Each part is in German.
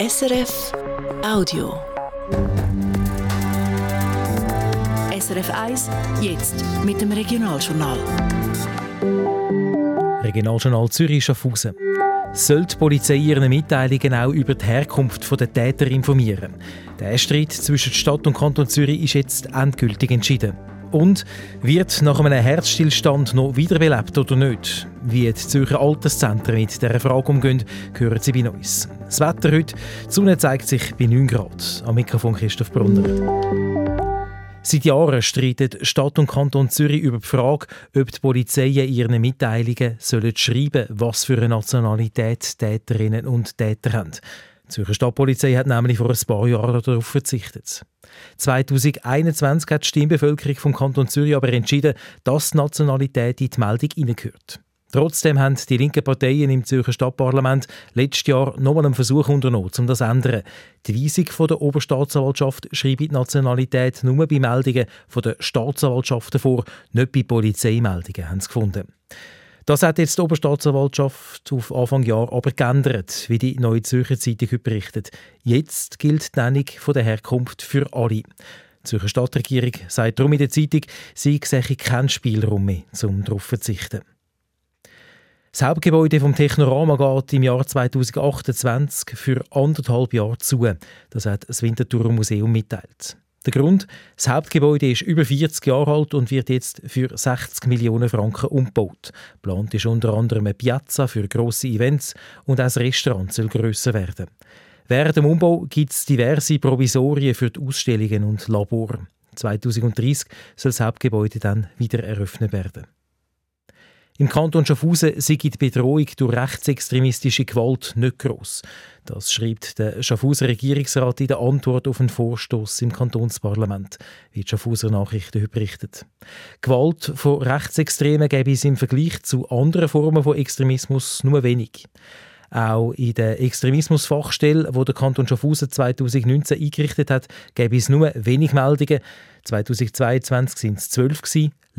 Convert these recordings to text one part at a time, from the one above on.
SRF Audio. SRF 1, jetzt mit dem Regionaljournal. Regionaljournal Zürich Schaffhausen. Soll die Polizei ihren Mitteilungen auch über die Herkunft der Täter informieren? Der Streit zwischen Stadt und Kanton Zürich ist jetzt endgültig entschieden. Und wird nach einem Herzstillstand noch wiederbelebt oder nicht? Wie die Zürcher Alterszentren mit dieser Frage umgehen, hören Sie bei uns. Das Wetter heute, die Sonne zeigt sich bei 9 Grad. Am Mikrofon Christoph Brunner. Seit Jahren streiten Stadt und Kanton Zürich über die Frage, ob die Polizei in ihren Mitteilungen sollen schreiben was für eine Nationalität Täterinnen und Täter haben. Die Zürcher Stadtpolizei hat nämlich vor ein paar Jahren darauf verzichtet. 2021 hat die Stimmbevölkerung vom Kanton Zürich aber entschieden, dass die Nationalität in die Meldung hineingehört. Trotzdem haben die linken Parteien im Zürcher Stadtparlament letztes Jahr nochmal einen Versuch unternommen, um das zu ändern. Die Weisung der Oberstaatsanwaltschaft schreibt die Nationalität nur bei Meldungen der Staatsanwaltschaften vor, nicht bei Polizeimeldungen, haben sie gefunden. Das hat jetzt die Oberstaatsanwaltschaft auf Anfang Jahr aber geändert, wie die Neue Zürcher Zeitung berichtet. Jetzt gilt die Nennung von der Herkunft für alle. Die Zürcher Stadtregierung sagt darum in der Zeitung, sie sehe keinen Spielraum mehr, um darauf zu verzichten. Das Hauptgebäude vom Technorama geht im Jahr 2028 für anderthalb Jahre zu. Das hat das Winterthur Museum mitteilt. Der Grund, das Hauptgebäude ist über 40 Jahre alt und wird jetzt für 60 Millionen Franken umgebaut. Plant ist unter anderem eine Piazza für grosse Events und auch das Restaurant soll grösser werden. Während dem Umbau gibt es diverse Provisorien für die Ausstellungen und Labor. 2030 soll das Hauptgebäude dann wieder eröffnet werden. Im Kanton Schaffhausen sei die Bedrohung durch rechtsextremistische Gewalt nicht gross. Das schreibt der Schaffhauser Regierungsrat in der Antwort auf einen Vorstoß im Kantonsparlament, wie die Schaffhauser Nachrichten berichtet. Gewalt von Rechtsextremen gäbe es im Vergleich zu anderen Formen von Extremismus nur wenig. Auch in der Extremismusfachstelle, wo der Kanton Schaffhausen 2019 eingerichtet hat, gäbe es nur wenig Meldungen. 2022 sind es zwölf,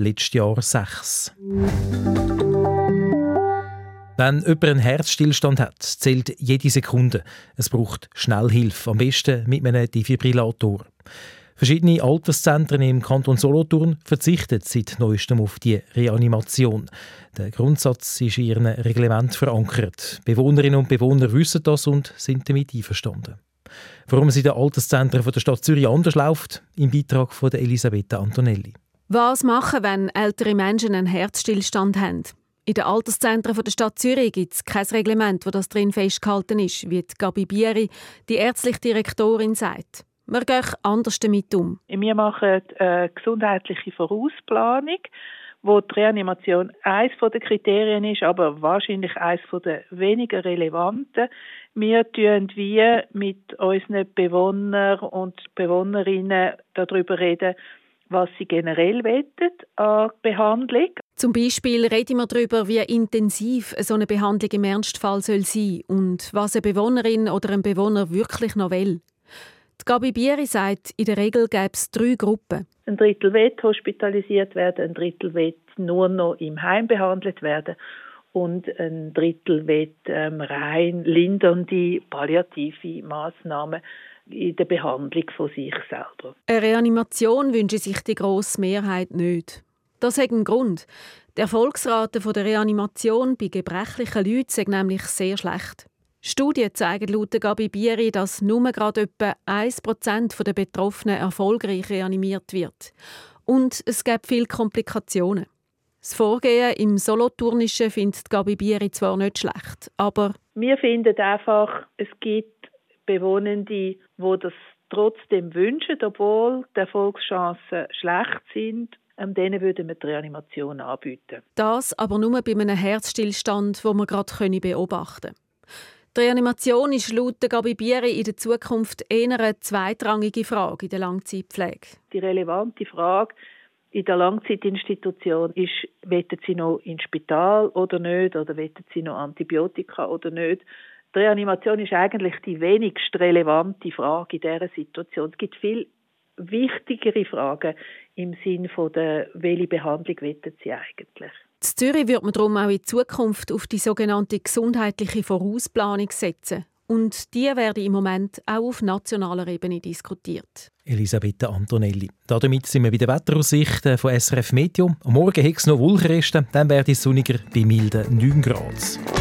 letztes Jahr sechs. Wenn jemand einen Herzstillstand hat, zählt jede Sekunde. Es braucht Schnellhilfe, am besten mit einem Defibrillator. Verschiedene Alterszentren im Kanton Solothurn verzichten seit neuestem auf die Reanimation. Der Grundsatz ist in ihrem Reglement verankert. Bewohnerinnen und Bewohner wissen das und sind damit einverstanden. Warum es in den Alterszentren der Stadt Zürich anders läuft, im Beitrag von Elisabetta Antonelli. Was machen, wenn ältere Menschen einen Herzstillstand haben? In den Alterszentren der Stadt Zürich gibt es kein Reglement, wo das drin festgehalten ist, wie Gabi Bieri, die ärztliche Direktorin, sagt. Wir gehen anders damit um. Wir machen eine gesundheitliche Vorausplanung, wo die Reanimation eines der Kriterien ist, aber wahrscheinlich eines der weniger relevanten. Wir tun wie mit unseren Bewohnern und Bewohnerinnen darüber reden, was sie generell wettet an Behandlung. Zum Beispiel reden wir darüber, wie intensiv so eine Behandlung im Ernstfall soll sein und was eine Bewohnerin oder ein Bewohner wirklich noch will. Die Gabi Bieri sagt, in der Regel gäbe es drei Gruppen. Ein Drittel wird hospitalisiert werden, ein Drittel wird nur noch im Heim behandelt werden und ein Drittel wird ähm, rein lindernde palliative Maßnahmen in der Behandlung von sich selber. Eine Reanimation wünsche sich die grosse Mehrheit nicht. Das hat einen Grund. Die Erfolgsrate der Reanimation bei gebrechlichen Leuten ist nämlich sehr schlecht. Studien zeigen laut Gabi Bieri, dass nur gerade etwa 1% der Betroffenen erfolgreich reanimiert wird. Und es gibt viele Komplikationen. Das Vorgehen im Soloturnischen findet Gabi Bieri zwar nicht schlecht, aber... Wir finden einfach, es gibt Bewohnende, die das trotzdem wünschen, obwohl die Erfolgschancen schlecht sind. Ähm, denen würden wir die Reanimation anbieten. Das aber nur bei einem Herzstillstand, den wir gerade beobachten können. Die Reanimation ist laut Gabi Bieri in der Zukunft eher eine zweitrangige Frage in der Langzeitpflege. Die relevante Frage in der Langzeitinstitution ist, wettet sie noch ins Spital oder nicht, oder wettet sie noch Antibiotika oder nicht. Die Reanimation ist eigentlich die wenigst relevante Frage in dieser Situation. Es gibt viel wichtigere Fragen im Sinn von der, welche Behandlung wettet sie eigentlich. In Zürich wird man darum auch in Zukunft auf die sogenannte gesundheitliche Vorausplanung setzen Und die werden im Moment auch auf nationaler Ebene diskutiert. Elisabetta Antonelli. Damit sind wir bei den Wetteraussichten von SRF Meteo. Am Morgen hat es noch Wolkenreste, dann werde es sonniger bei milden 9 Grad.